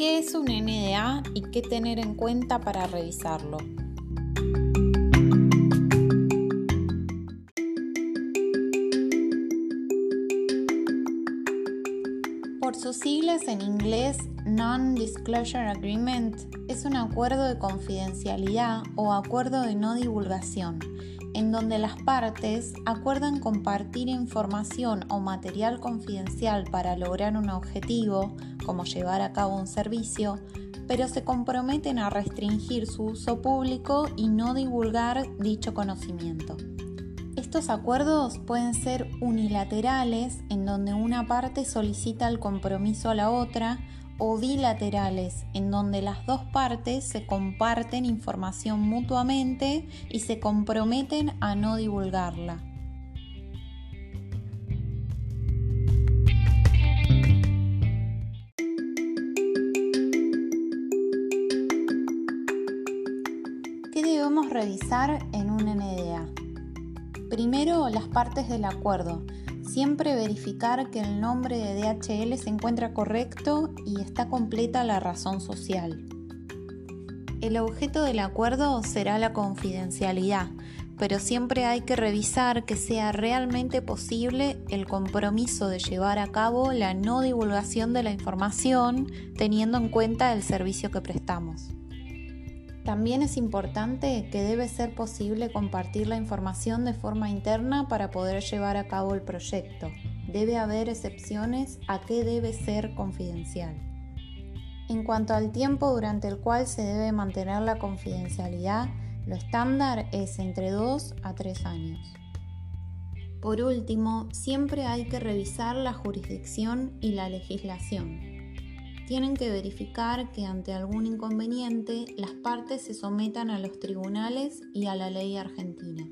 ¿Qué es un NDA y qué tener en cuenta para revisarlo? Por sus siglas en inglés, Non-Disclosure Agreement es un acuerdo de confidencialidad o acuerdo de no divulgación, en donde las partes acuerdan compartir información o material confidencial para lograr un objetivo, como llevar a cabo un servicio, pero se comprometen a restringir su uso público y no divulgar dicho conocimiento. Estos acuerdos pueden ser unilaterales, en donde una parte solicita el compromiso a la otra, o bilaterales, en donde las dos partes se comparten información mutuamente y se comprometen a no divulgarla. ¿Qué debemos revisar en un NDA? Primero, las partes del acuerdo. Siempre verificar que el nombre de DHL se encuentra correcto y está completa la razón social. El objeto del acuerdo será la confidencialidad, pero siempre hay que revisar que sea realmente posible el compromiso de llevar a cabo la no divulgación de la información teniendo en cuenta el servicio que prestamos. También es importante que debe ser posible compartir la información de forma interna para poder llevar a cabo el proyecto. Debe haber excepciones a qué debe ser confidencial. En cuanto al tiempo durante el cual se debe mantener la confidencialidad, lo estándar es entre 2 a 3 años. Por último, siempre hay que revisar la jurisdicción y la legislación tienen que verificar que ante algún inconveniente las partes se sometan a los tribunales y a la ley argentina.